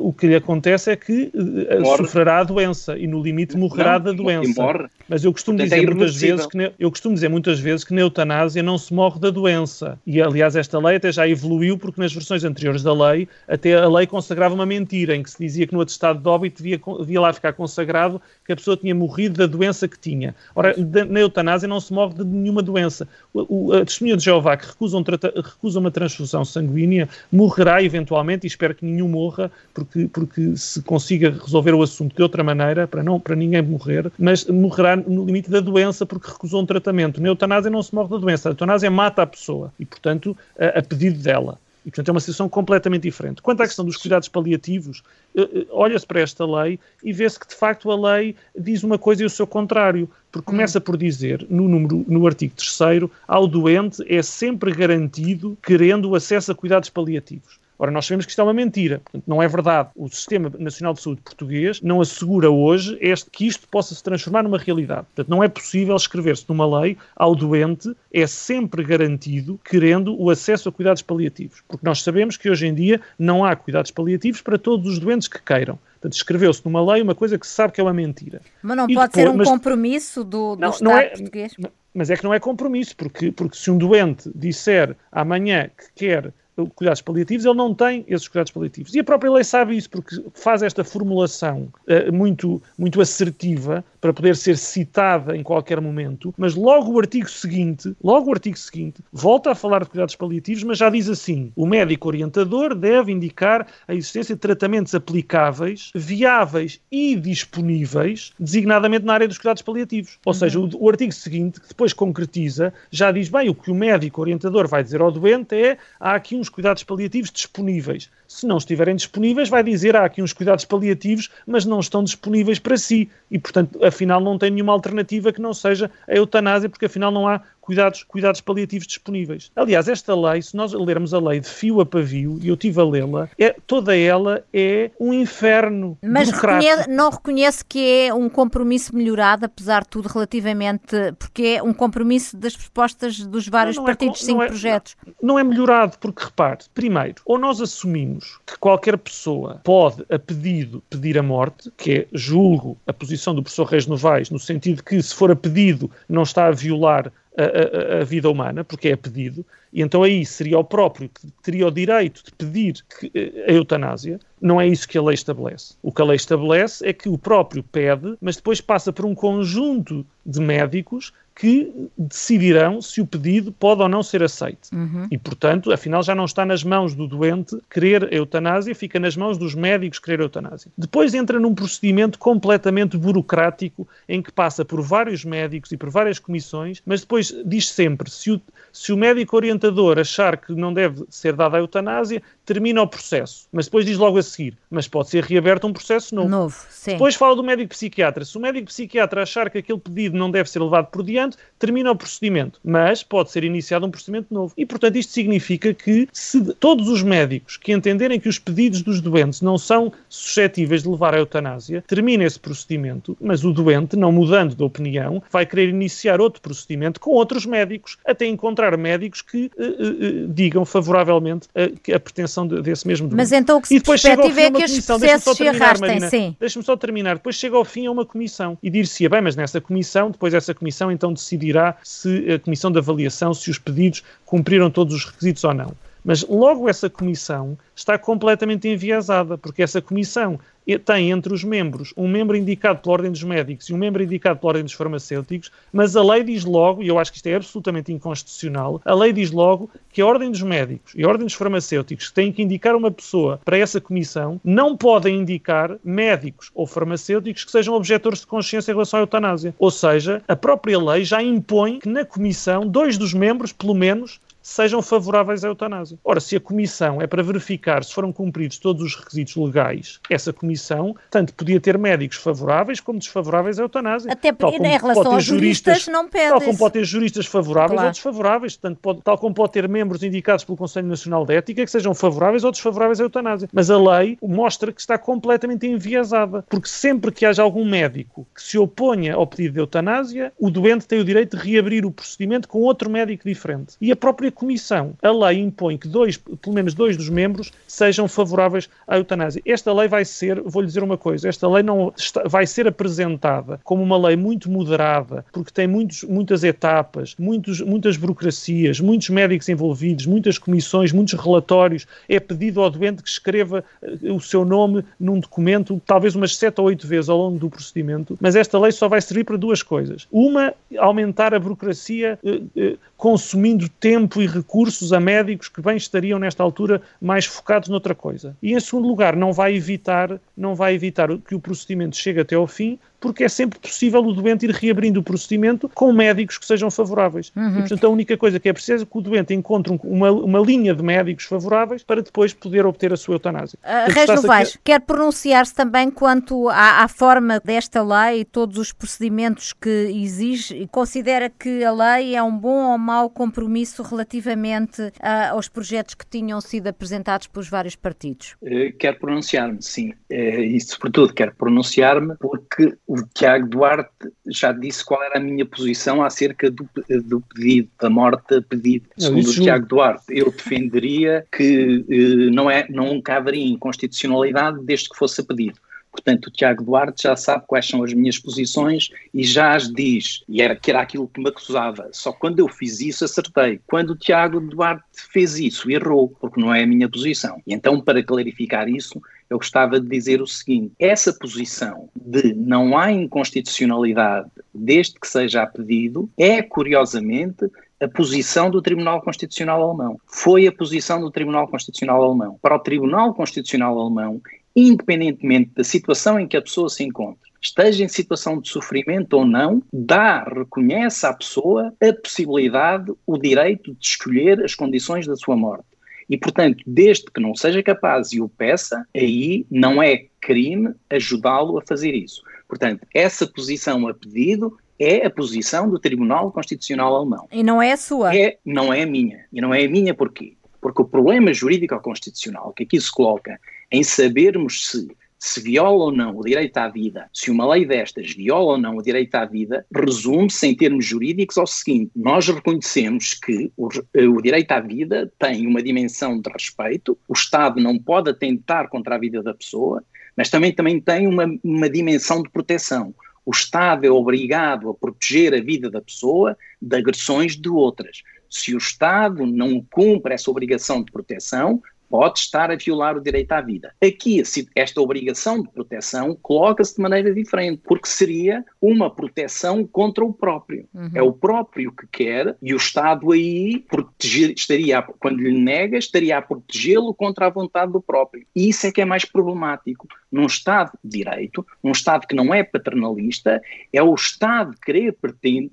o que lhe acontece é que eh, morre. sofrerá a doença e no limite morrerá não, da doença. Mas eu costumo Portanto, dizer é muitas vezes que eu costumo dizer muitas vezes que na eutanásia não se morre da doença. E aliás esta lei até já evoluiu porque nas versões anteriores da lei até a lei consagrava uma mentira em que se dizia que no atestado de óbito devia, devia lá ficar consagrado que a pessoa tinha morrido da doença que tinha. Ora, na eutanásia não se morre de nenhuma doença. O, a testemunha de Jeová que recusa, um recusa uma transfusão sanguínea morrerá eventualmente e espero que nenhum morra porque, porque se consiga resolver o assunto de outra maneira para, não, para ninguém morrer, mas morrerá no limite da doença porque recusou um tratamento. Na eutanásia não se morre da doença, a eutanásia mata a pessoa e, portanto, a, a pedido dela. E, portanto, é uma situação completamente diferente. Quanto à questão dos cuidados paliativos, eh, eh, olha-se para esta lei e vê-se que, de facto, a lei diz uma coisa e o seu contrário. Porque começa por dizer, no, número, no artigo 3 ao doente é sempre garantido querendo o acesso a cuidados paliativos. Ora, nós sabemos que isto é uma mentira, portanto, não é verdade. O Sistema Nacional de Saúde português não assegura hoje este, que isto possa se transformar numa realidade. Portanto, não é possível escrever-se numa lei ao doente é sempre garantido querendo o acesso a cuidados paliativos, porque nós sabemos que hoje em dia não há cuidados paliativos para todos os doentes que queiram. Portanto, escreveu-se numa lei uma coisa que se sabe que é uma mentira. Mas não e pode depois, ser um mas, compromisso do, do não, Estado não é, português? Mas é que não é compromisso, porque, porque se um doente disser amanhã que quer cuidados paliativos, ele não tem esses cuidados paliativos. E a própria lei sabe isso, porque faz esta formulação uh, muito, muito assertiva para poder ser citada em qualquer momento, mas logo o artigo seguinte, logo o artigo seguinte, volta a falar de cuidados paliativos, mas já diz assim: o médico orientador deve indicar a existência de tratamentos aplicáveis, viáveis e disponíveis, designadamente na área dos cuidados paliativos. Ou uhum. seja, o, o artigo seguinte, que depois concretiza, já diz bem o que o médico orientador vai dizer ao doente é há aqui uns cuidados paliativos disponíveis. Se não estiverem disponíveis, vai dizer há aqui uns cuidados paliativos, mas não estão disponíveis para si. E, portanto, afinal, não tem nenhuma alternativa que não seja a eutanásia, porque afinal não há cuidados, cuidados paliativos disponíveis. Aliás, esta lei, se nós lermos a lei de fio a pavio, e eu tive a lê-la, é, toda ela é um inferno. Mas reconhece, não reconhece que é um compromisso melhorado, apesar de tudo, relativamente, porque é um compromisso das propostas dos vários não, não é partidos, é, cinco é, projetos. Não, não é melhorado, porque repare, primeiro, ou nós assumimos que qualquer pessoa pode, a pedido, pedir a morte, que é, julgo, a posição do professor Reis Novaes, no sentido que, se for a pedido, não está a violar a, a, vida humana, porque é pedido, e então aí seria o próprio que teria o direito de pedir que, eh, a eutanásia. Não é isso que a lei estabelece. O que a lei estabelece é que o próprio pede, mas depois passa por um conjunto de médicos que decidirão se o pedido pode ou não ser aceito. Uhum. E, portanto, afinal, já não está nas mãos do doente querer a eutanásia, fica nas mãos dos médicos querer a eutanásia. Depois entra num procedimento completamente burocrático em que passa por vários médicos e por várias comissões, mas depois diz sempre: se o, se o médico orientador achar que não deve ser dada a eutanásia, termina o processo. Mas depois diz logo a seguir: mas pode ser reaberto um processo novo. Novo. Depois fala do médico psiquiatra. Se o médico psiquiatra achar que aquele pedido não deve ser levado por diante, termina o procedimento, mas pode ser iniciado um procedimento novo. E, portanto, isto significa que se todos os médicos que entenderem que os pedidos dos doentes não são suscetíveis de levar à eutanásia, termina esse procedimento, mas o doente, não mudando de opinião, vai querer iniciar outro procedimento com outros médicos, até encontrar médicos que uh, uh, digam favoravelmente a, a pretensão de, desse mesmo doente. Mas então o que se perspectiva é que estes processos se arrastem, sim. Deixa-me só terminar. Depois chega ao fim a uma comissão e dir-se, bem, mas nessa comissão, depois essa comissão então decidirá se a comissão de avaliação, se os pedidos cumpriram todos os requisitos ou não. Mas logo essa comissão está completamente enviesada, porque essa comissão tem entre os membros um membro indicado pela Ordem dos Médicos e um membro indicado pela Ordem dos Farmacêuticos, mas a lei diz logo, e eu acho que isto é absolutamente inconstitucional, a lei diz logo que a Ordem dos Médicos e a Ordem dos Farmacêuticos que têm que indicar uma pessoa para essa comissão não podem indicar médicos ou farmacêuticos que sejam objetores de consciência em relação à eutanásia. Ou seja, a própria lei já impõe que na comissão dois dos membros, pelo menos, sejam favoráveis à eutanásia. Ora, se a comissão é para verificar se foram cumpridos todos os requisitos legais, essa comissão tanto podia ter médicos favoráveis como desfavoráveis à eutanásia. Até porque em relação aos juristas, juristas não pede. Tal como pode ter juristas favoráveis claro. ou desfavoráveis, tanto pode, tal como pode ter membros indicados pelo Conselho Nacional de Ética que sejam favoráveis ou desfavoráveis à eutanásia. Mas a lei mostra que está completamente enviesada, porque sempre que haja algum médico que se oponha ao pedido de eutanásia, o doente tem o direito de reabrir o procedimento com outro médico diferente. E a própria Comissão, a lei impõe que dois, pelo menos dois dos membros sejam favoráveis à eutanásia. Esta lei vai ser, vou-lhe dizer uma coisa, esta lei não está, vai ser apresentada como uma lei muito moderada, porque tem muitos, muitas etapas, muitos, muitas burocracias, muitos médicos envolvidos, muitas comissões, muitos relatórios. É pedido ao doente que escreva eh, o seu nome num documento, talvez umas sete ou oito vezes ao longo do procedimento, mas esta lei só vai servir para duas coisas. Uma, aumentar a burocracia, eh, eh, consumindo tempo e recursos a médicos que bem estariam nesta altura mais focados noutra coisa. E em segundo lugar, não vai evitar, não vai evitar que o procedimento chegue até ao fim, porque é sempre possível o doente ir reabrindo o procedimento com médicos que sejam favoráveis. Uhum. E, portanto, a única coisa que é preciso é que o doente encontre uma, uma linha de médicos favoráveis para depois poder obter a sua eutanásia. Uh, Reis Novaes, aqui... quer pronunciar-se também quanto à, à, forma desta lei e todos os procedimentos que exige e considera que a lei é um bom ou mau compromisso relativamente uh, aos projetos que tinham sido apresentados pelos vários partidos? Uh, quero pronunciar-me, sim. Uh, e, sobretudo, quero pronunciar-me porque o Tiago Duarte já disse qual era a minha posição acerca do, do pedido, da morte pedido. Segundo o Tiago Duarte, eu defenderia que eh, não, é, não caberia inconstitucionalidade desde que fosse a pedido. Portanto, o Tiago Duarte já sabe quais são as minhas posições e já as diz. E era que era aquilo que me acusava. Só quando eu fiz isso acertei. Quando o Tiago Duarte fez isso, errou, porque não é a minha posição. E então, para clarificar isso, eu gostava de dizer o seguinte: essa posição de não há inconstitucionalidade desde que seja a pedido é, curiosamente, a posição do Tribunal Constitucional Alemão. Foi a posição do Tribunal Constitucional Alemão. Para o Tribunal Constitucional Alemão, independentemente da situação em que a pessoa se encontra, esteja em situação de sofrimento ou não, dá, reconhece à pessoa a possibilidade, o direito de escolher as condições da sua morte. E, portanto, desde que não seja capaz e o peça, aí não é crime ajudá-lo a fazer isso. Portanto, essa posição a pedido é a posição do Tribunal Constitucional Alemão. E não é a sua? É, não é a minha. E não é a minha porquê? Porque o problema jurídico-constitucional que aqui se coloca em sabermos se se viola ou não o direito à vida, se uma lei destas viola ou não o direito à vida, resume-se em termos jurídicos ao seguinte: nós reconhecemos que o, o, direito à vida tem uma dimensão de respeito, o Estado não pode atentar contra a vida da pessoa, mas também, também tem uma, uma dimensão de proteção. O Estado é obrigado a proteger a vida da pessoa de agressões de outras. Se o Estado não cumpre essa obrigação de proteção, pode estar a violar o direito à vida. Aqui, esta obrigação de proteção coloca-se de maneira diferente, porque seria uma proteção contra o próprio. Uhum. É o próprio que quer e o Estado aí proteger, estaria, quando lhe nega, estaria a protegê-lo contra a vontade do próprio. E isso é que é mais problemático. Num Estado de direito, num Estado que não é paternalista, é o Estado querer pretender,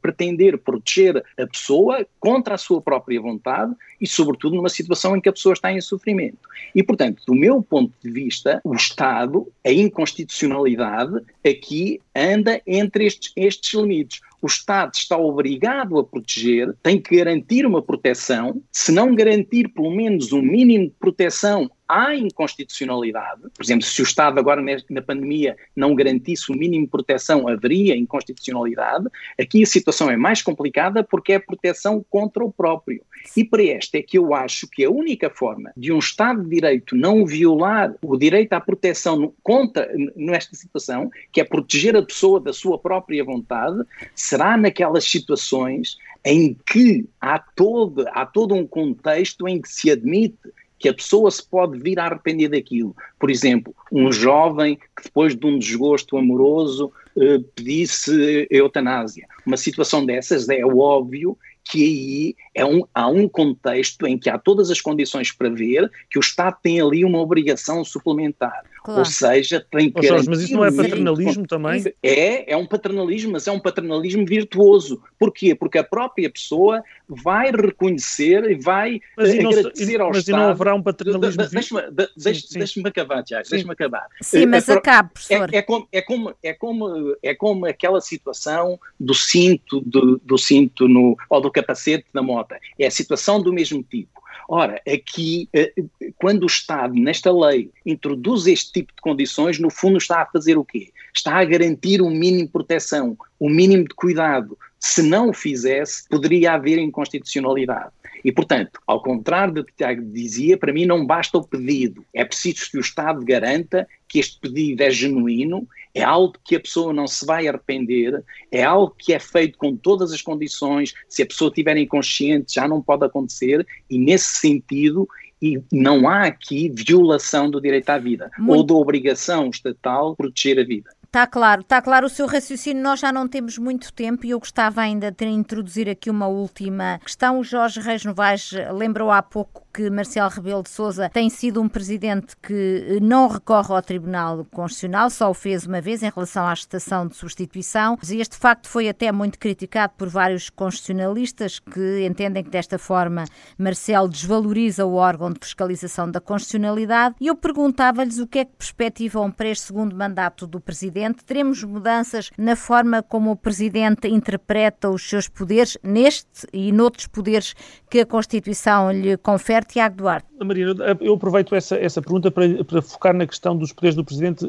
pretender proteger a pessoa contra a sua própria vontade e, sobretudo, numa situação em que a pessoa está em sofrimento. E, portanto, do meu ponto de vista, o Estado, a inconstitucionalidade, aqui anda entre estes, estes limites. O Estado está obrigado a proteger, tem que garantir uma proteção, se não garantir pelo menos um mínimo de proteção há inconstitucionalidade. Por exemplo, se o Estado agora na pandemia não garantisse o mínimo de proteção, haveria inconstitucionalidade. Aqui a situação é mais complicada porque é proteção contra o próprio. E para esta é que eu acho que a única forma de um Estado de Direito não violar o direito à proteção contra nesta situação, que é proteger a pessoa da sua própria vontade, será naquelas situações em que há todo, há todo um contexto em que se admite que a pessoa se pode vir a arrepender daquilo. Por exemplo, um jovem que depois de um desgosto amoroso eh, pedisse eutanásia. Uma situação dessas é óbvio que aí é um, há um contexto em que há todas as condições para ver que o Estado tem ali uma obrigação suplementar. Claro. Ou seja, tem que. Jorge, mas isso não é paternalismo também? É, é um paternalismo, mas é um paternalismo virtuoso. Porquê? Porque a própria pessoa vai reconhecer e vai mas agradecer não, ao mas Estado. Mas não haverá um paternalismo Deixa-me deixa, deixa acabar, Tiago, deixa-me acabar. Sim, mas uh, acabe, professor. É, é, como, é, como, é, como, é como aquela situação do cinto, do, do cinto no, ou do capacete da moto. É a situação do mesmo tipo. Ora, aqui, eh, quando o Estado, nesta lei, introduz este tipo de condições, no fundo está a fazer o quê? Está a garantir um mínimo de proteção, um mínimo de cuidado. Se não o fizesse, poderia haver inconstitucionalidade. E, portanto, ao contrário do que Tiago dizia, para mim não basta o pedido. É preciso que o Estado garanta que este pedido é genuíno, é algo que a pessoa não se vai arrepender, é algo que é feito com todas as condições. Se a pessoa estiver inconsciente, já não pode acontecer, e nesse sentido, e não há aqui violação do direito à vida Muito... ou da obrigação estatal de proteger a vida. Está claro, está claro o seu raciocínio. Nós já não temos muito tempo e eu gostava ainda de introduzir aqui uma última questão. O Jorge Reis Novaes lembrou há pouco que Marcelo Rebelo de Sousa tem sido um presidente que não recorre ao Tribunal Constitucional, só o fez uma vez em relação à estação de substituição. E este facto foi até muito criticado por vários constitucionalistas que entendem que desta forma Marcelo desvaloriza o órgão de fiscalização da constitucionalidade. E eu perguntava-lhes o que é que perspectivam para este segundo mandato do Presidente? Teremos mudanças na forma como o Presidente interpreta os seus poderes, neste e noutros poderes que a Constituição lhe confere? Tiago Duarte. Marina, eu aproveito essa, essa pergunta para, para focar na questão dos poderes do Presidente eh,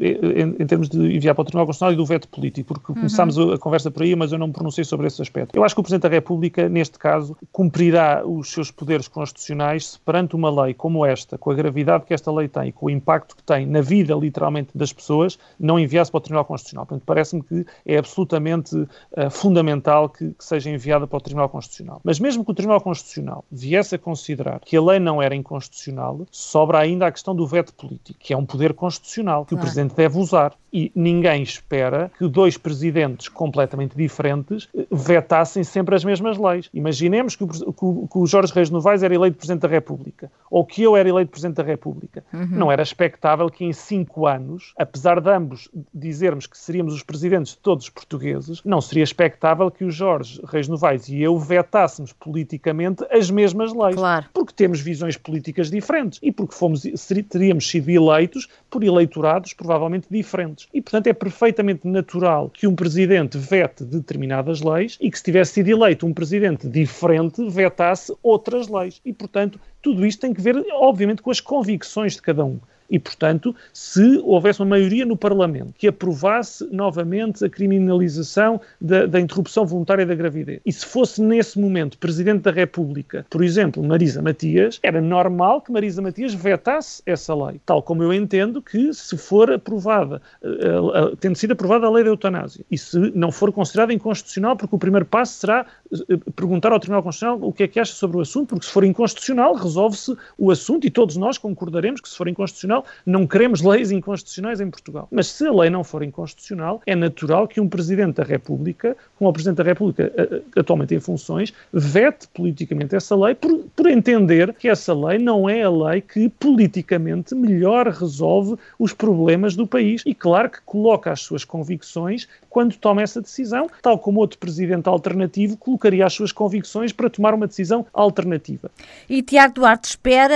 eh, em, em, termos de enviar para o Tribunal Constitucional e do veto político, porque uhum. começámos a, a conversa por aí, mas eu não me pronunciei sobre esse aspecto. Eu acho que o Presidente da República, neste caso, cumprirá os seus poderes constitucionais se perante uma lei como esta, com a gravidade que esta lei tem, com o impacto que tem na vida, literalmente, das pessoas, não enviasse para o Tribunal Constitucional. Portanto, parece-me que é absolutamente uh, fundamental que, que, seja enviada para o Tribunal Constitucional. Mas mesmo que o Tribunal Constitucional viesse a considerar que a lei não era inconstitucional, sobra ainda a questão do veto político, que é um poder constitucional que o Presidente deve usar. E ninguém espera que dois presidentes completamente diferentes eh, vetassem sempre as mesmas leis. Imaginemos que o, que o Jorge Reis Novaes era eleito Presidente da República, ou que eu era eleito Presidente da República. Uhum. Não era expectável que em cinco anos, apesar de ambos dizermos que seríamos os presidentes de todos os portugueses, não seria expectável que o Jorge Reis Novaes e eu vetássemos politicamente as mesmas leis. Claro. Porque temos visões políticas diferentes e porque fomos, teríamos sido eleitos por eleitorados provavelmente diferentes. E, portanto, é perfeitamente natural que um presidente vete determinadas leis e que, se tivesse sido eleito um presidente diferente, vetasse outras leis. E, portanto, tudo isto tem que ver, obviamente, com as convicções de cada um. E, portanto, se houvesse uma maioria no Parlamento que aprovasse novamente a criminalização da, da, interrupção voluntária da gravidez, e se fosse nesse momento Presidente da República, por exemplo, Marisa Matias, era normal que Marisa Matias vetasse essa lei, tal como eu entendo que se for aprovada, uh, uh, tendo sido aprovada a lei da eutanásia, e se não for considerada inconstitucional, porque o primeiro passo será uh, perguntar ao Tribunal Constitucional o que é que acha sobre o assunto, porque se for inconstitucional, resolve-se o assunto e todos nós concordaremos que se for inconstitucional, inconstitucional. Não queremos leis inconstitucionais em Portugal. Mas se a lei não for inconstitucional, é natural que um Presidente da República, como o Presidente da República eh, eh, atualmente em funções, vete politicamente essa lei por, por entender que essa lei não é a lei que politicamente melhor resolve os problemas do país. E claro que coloca as suas convicções quando toma essa decisão, tal como outro presidente alternativo colocaria as suas convicções para tomar uma decisão alternativa. E Tiago Duarte espera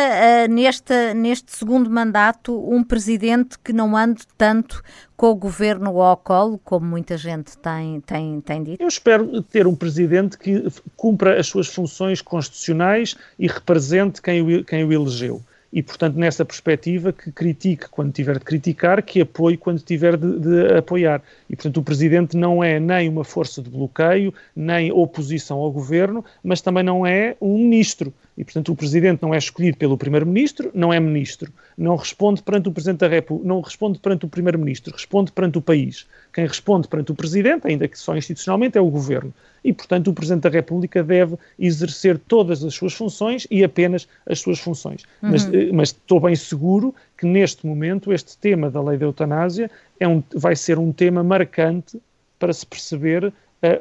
uh, neste, neste segundo mandato um presidente que não ande tanto com o governo ao colo, como muita gente tem, tem, tem dito? Eu espero ter um presidente que cumpra as suas funções constitucionais e represente quem o, quem o elegeu e, portanto, nessa perspectiva, que critique quando tiver de criticar, que apoie quando tiver de, de, apoiar. E, portanto, o Presidente não é nem uma força de bloqueio, nem oposição ao governo, mas também não é um ministro. E, portanto, o Presidente não é escolhido pelo Primeiro-Ministro, não é Ministro, não responde perante o Presidente da República, não responde perante o Primeiro-Ministro, responde perante o país. Quem responde perante o Presidente, ainda que só institucionalmente, é o Governo. E, portanto, o Presidente da República deve exercer todas as suas funções e apenas as suas funções. Uhum. Mas, eh, mas, estou bem seguro que, neste momento, este tema da lei da eutanásia é um, vai ser um tema marcante para se perceber uh,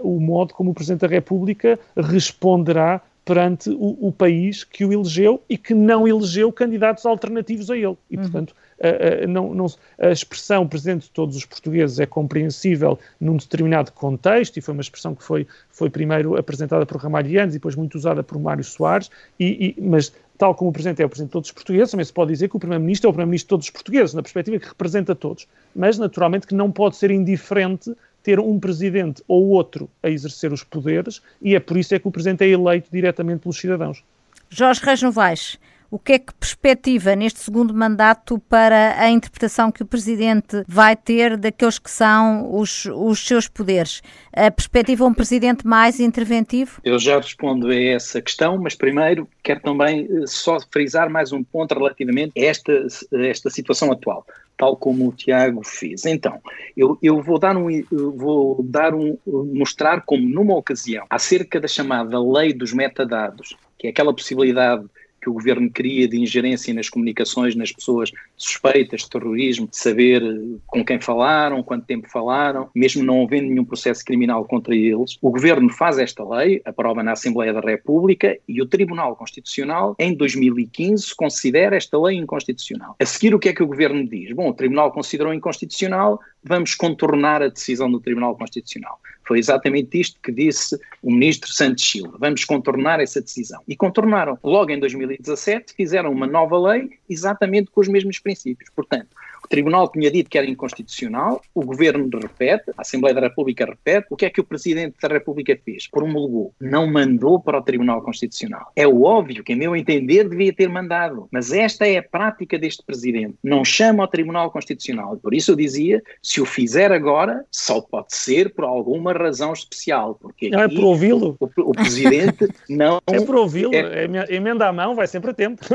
o modo como o Presidente da República responderá perante o, o, país que o elegeu e que não elegeu candidatos alternativos a ele. E, uhum. portanto, a, a, não, não, a expressão presidente de todos os portugueses é compreensível num determinado contexto, e foi uma expressão que foi, foi primeiro apresentada por Ramalhianes e depois muito usada por Mário Soares, e, e, mas tal como o Presidente é o Presidente de todos os portugueses, também se pode dizer que o Primeiro-Ministro é o Primeiro-Ministro de todos os portugueses, na perspectiva que representa todos. Mas, naturalmente, que não pode ser indiferente ter um presidente ou outro a exercer os poderes e é por isso é que o presidente é eleito diretamente pelos cidadãos. Jorge Reis Novaes, o que é que perspectiva neste segundo mandato para a interpretação que o Presidente vai ter daqueles que são os, os seus poderes? A perspectiva um Presidente mais interventivo? Eu já respondo a essa questão, mas primeiro quero também eh, só frisar mais um ponto relativamente a esta, a esta situação atual tal como o Tiago fez. Então, eu, eu vou dar um, vou dar um, mostrar como numa ocasião, acerca da chamada lei dos metadados, que é aquela possibilidade que o governo cria de ingerência nas comunicações nas pessoas suspeitas de terrorismo, de saber eh, com quem falaram, quanto tempo falaram, mesmo não havendo nenhum processo criminal contra eles. O governo faz esta lei, aprova na Assembleia da República e o Tribunal Constitucional, em 2015, considera esta lei inconstitucional. A seguir, o que é que o governo diz? Bom, o Tribunal considerou inconstitucional, vamos contornar a decisão do Tribunal Constitucional. Foi exatamente isto que disse o ministro Santos Silva. Vamos contornar essa decisão. E contornaram. Logo em 2017 fizeram uma nova lei exatamente com os mesmos princípios. Portanto, o Tribunal tinha dito que era inconstitucional, o Governo repete, a Assembleia da República repete. O que é que o Presidente da República fez? Promulgou. Não mandou para o Tribunal Constitucional. É óbvio que, a meu entender, devia ter mandado. Mas esta é a prática deste Presidente. Não chama ao Tribunal Constitucional. Por isso eu dizia, se o fizer agora, só pode ser por alguma razão especial. Porque não é por ouvi-lo. O, o, Presidente [laughs] não... É por ouvi-lo. É... Emenda à mão, vai sempre a tempo.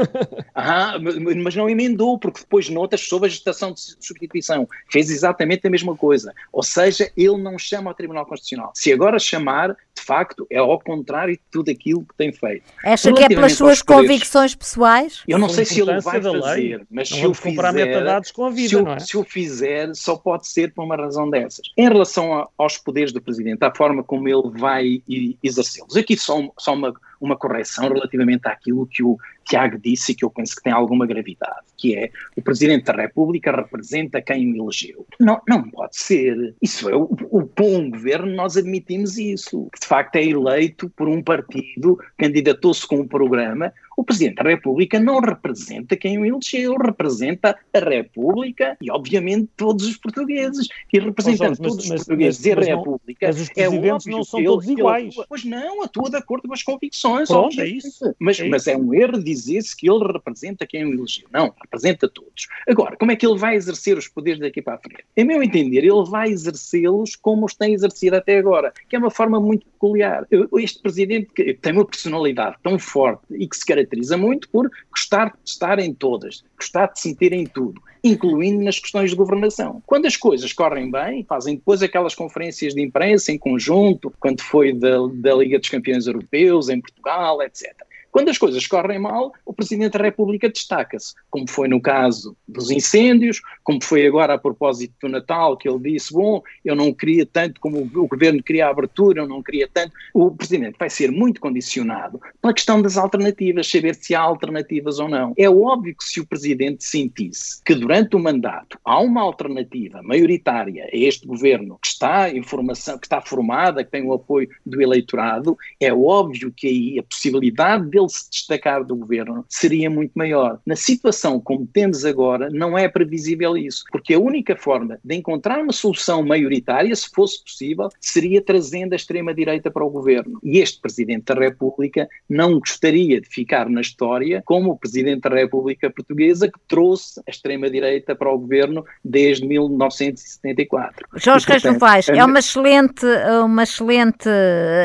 ah, mas não emendou, porque depois notas sobre a gestação de substituição. Fez exatamente a mesma coisa. Ou seja, ele não chama ao Tribunal Constitucional. Se agora chamar, de facto, é ao contrário de tudo aquilo que tem feito. Acha que é pelas suas poderes, convicções pessoais? Eu não sei se ele vai fazer, lei, mas se o fizer, metadados com a vida, se, não é? se o fizer, só pode ser por uma razão dessas. Em relação a, aos poderes do Presidente, à forma como ele vai exercê-los, aqui só, só uma uma correção relativamente àquilo que o Tiago disse e que eu penso que tem alguma gravidade, que é o Presidente da República representa quem o elegeu. Não, não pode ser. Isso é o, o bom governo, nós admitimos isso. Que de facto é eleito por um partido, candidatou-se com um programa, o Presidente da República não representa quem o elegeu, representa a República e, obviamente, todos os portugueses. E representando todos mas, os portugueses mas, e a República, mas os é presidentes é não são todos ele, iguais. Ele, pois não, atua de acordo com as convicções. Pronto, é isso. Mas é, mas é um erro dizer-se que ele representa quem o elegeu. Não, representa todos. Agora, como é que ele vai exercer os poderes daqui para a frente? Em meu entender, ele vai exercê-los como os tem exercido até agora, que é uma forma muito peculiar. Este presidente tem uma personalidade tão forte e que se caracteriza muito por gostar de estar em todas, gostar de se meter em tudo, incluindo nas questões de governação. Quando as coisas correm bem, fazem depois aquelas conferências de imprensa em conjunto, quando foi da, da Liga dos Campeões Europeus em Portugal, etc. Quando as coisas correm mal, o Presidente da República destaca-se, como foi no caso dos incêndios, como foi agora a propósito do Natal, que ele disse: Bom, eu não queria tanto como o governo queria a abertura, eu não queria tanto. O Presidente vai ser muito condicionado pela questão das alternativas, saber se há alternativas ou não. É óbvio que se o Presidente sentisse que durante o mandato há uma alternativa maioritária a este governo que está em formação, que está formada, que tem o apoio do eleitorado, é óbvio que aí a possibilidade de ele se destacar do governo seria muito maior. Na situação como temos agora, não é previsível isso, porque a única forma de encontrar uma solução maioritária, se fosse possível, seria trazendo a extrema-direita para o governo. E este Presidente da República não gostaria de ficar na história como o Presidente da República Portuguesa que trouxe a extrema-direita para o governo desde 1974. Jorge Reis Novaes, é uma excelente, uma excelente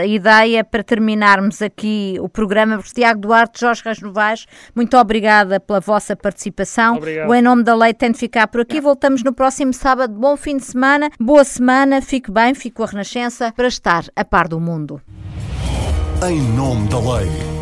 ideia para terminarmos aqui o programa, porque Tiago Duarte, Jorge Reis Novaes, muito obrigada pela vossa participação. Obrigado. O Em Nome da Lei tem de ficar por aqui. Voltamos no próximo sábado. Bom fim de semana, boa semana, fique bem, fique com a Renascença para estar a par do mundo. Em Nome da Lei.